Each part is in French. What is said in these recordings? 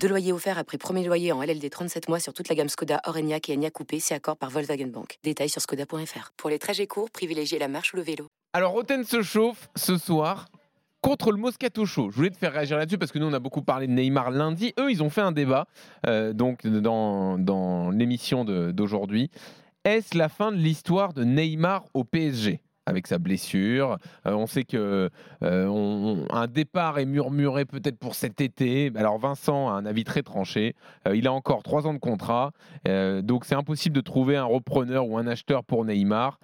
Deux loyers offerts après premier loyer en LLD 37 mois sur toute la gamme Skoda, Orenia et Enya Coupé, c'est accord par Volkswagen Bank. Détails sur skoda.fr. Pour les trajets courts, privilégiez la marche ou le vélo. Alors, Roten se chauffe ce soir contre le Moscato Show. Je voulais te faire réagir là-dessus parce que nous, on a beaucoup parlé de Neymar lundi. Eux, ils ont fait un débat euh, donc dans, dans l'émission d'aujourd'hui. Est-ce la fin de l'histoire de Neymar au PSG avec sa blessure. Euh, on sait que euh, on- un départ est murmuré peut-être pour cet été. Alors Vincent a un avis très tranché. Euh, il a encore trois ans de contrat, donc c'est impossible de trouver un repreneur ou un acheteur pour Neymar.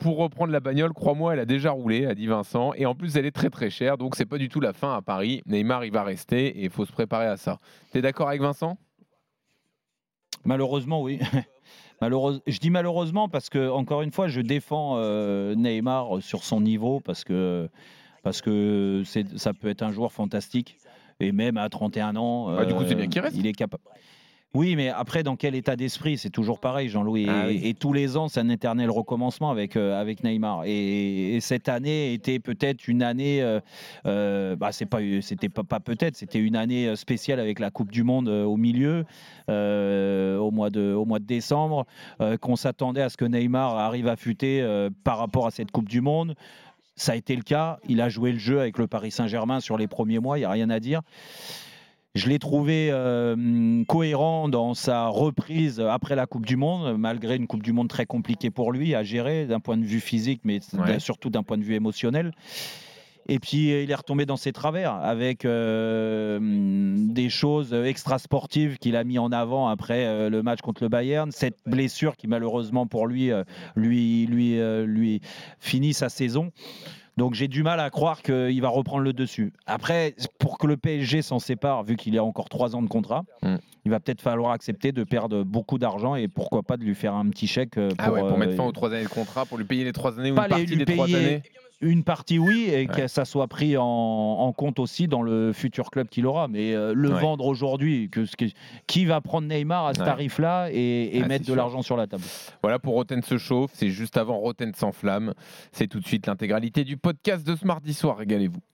Pour reprendre la bagnole, crois-moi, elle a déjà roulé, a dit Vincent, et en plus elle est très très chère, donc c'est pas du tout la fin à Paris. Neymar, il va rester et il faut se préparer à ça. T'es d'accord avec Vincent? Malheureusement, oui. Malheureuse... Je dis malheureusement parce que, encore une fois, je défends euh, Neymar sur son niveau parce que, parce que c'est- ça peut être un joueur fantastique. Et même à 31 ans. Bah, du coup, c'est euh, bien reste. Il est capable. Oui, mais après, dans quel état d'esprit? C'est toujours pareil, Jean-Louis. Et, Ah oui. et tous les ans, c'est un éternel recommencement avec, euh, avec Neymar. Et, et cette année était peut-être une année. euh, euh, bah, c'est pas, c'était pas, pas peut-être, c'était une année euh, spéciale avec la Coupe du Monde au milieu, euh, au, mois de, au mois de décembre, qu'on s'attendait à ce que Neymar arrive à futer par rapport à cette Coupe du Monde. Ça a été le cas. Il a joué le jeu avec le Paris Saint-Germain sur les premiers mois, il n'y a rien à dire. Je l'ai trouvé euh, cohérent dans sa reprise après la Coupe du Monde, malgré une Coupe du Monde très compliquée pour lui à gérer d'un point de vue physique, mais Ouais. surtout d'un point de vue émotionnel. Et puis il est retombé dans ses travers avec euh, des choses extra-sportives qu'il a mis en avant après euh, le match contre le Bayern. Cette blessure qui malheureusement pour lui euh, lui, lui, lui finit sa saison. Donc j'ai du mal à croire qu'il va reprendre le dessus. Après, pour que le PSG s'en sépare, vu qu'il a encore trois ans de contrat, Mm. il va peut-être falloir accepter de perdre beaucoup d'argent et pourquoi pas de lui faire un petit chèque euh, pour, Ah ouais, pour mettre euh, fin aux trois années de contrat, pour lui payer les trois années ou une partie des trois années une partie oui et Ouais. que ça soit pris en, en compte aussi dans le futur club qu'il aura mais euh, le Ouais. vendre aujourd'hui que, ce que- qui va prendre Neymar à ce Ouais. tarif là et, et Ah, mettre de l'argent sur la table Voilà pour Roten se chauffe, c'est juste avant Roten s'enflamme. C'est tout de suite l'intégralité du podcast de ce mardi soir, régalez-vous.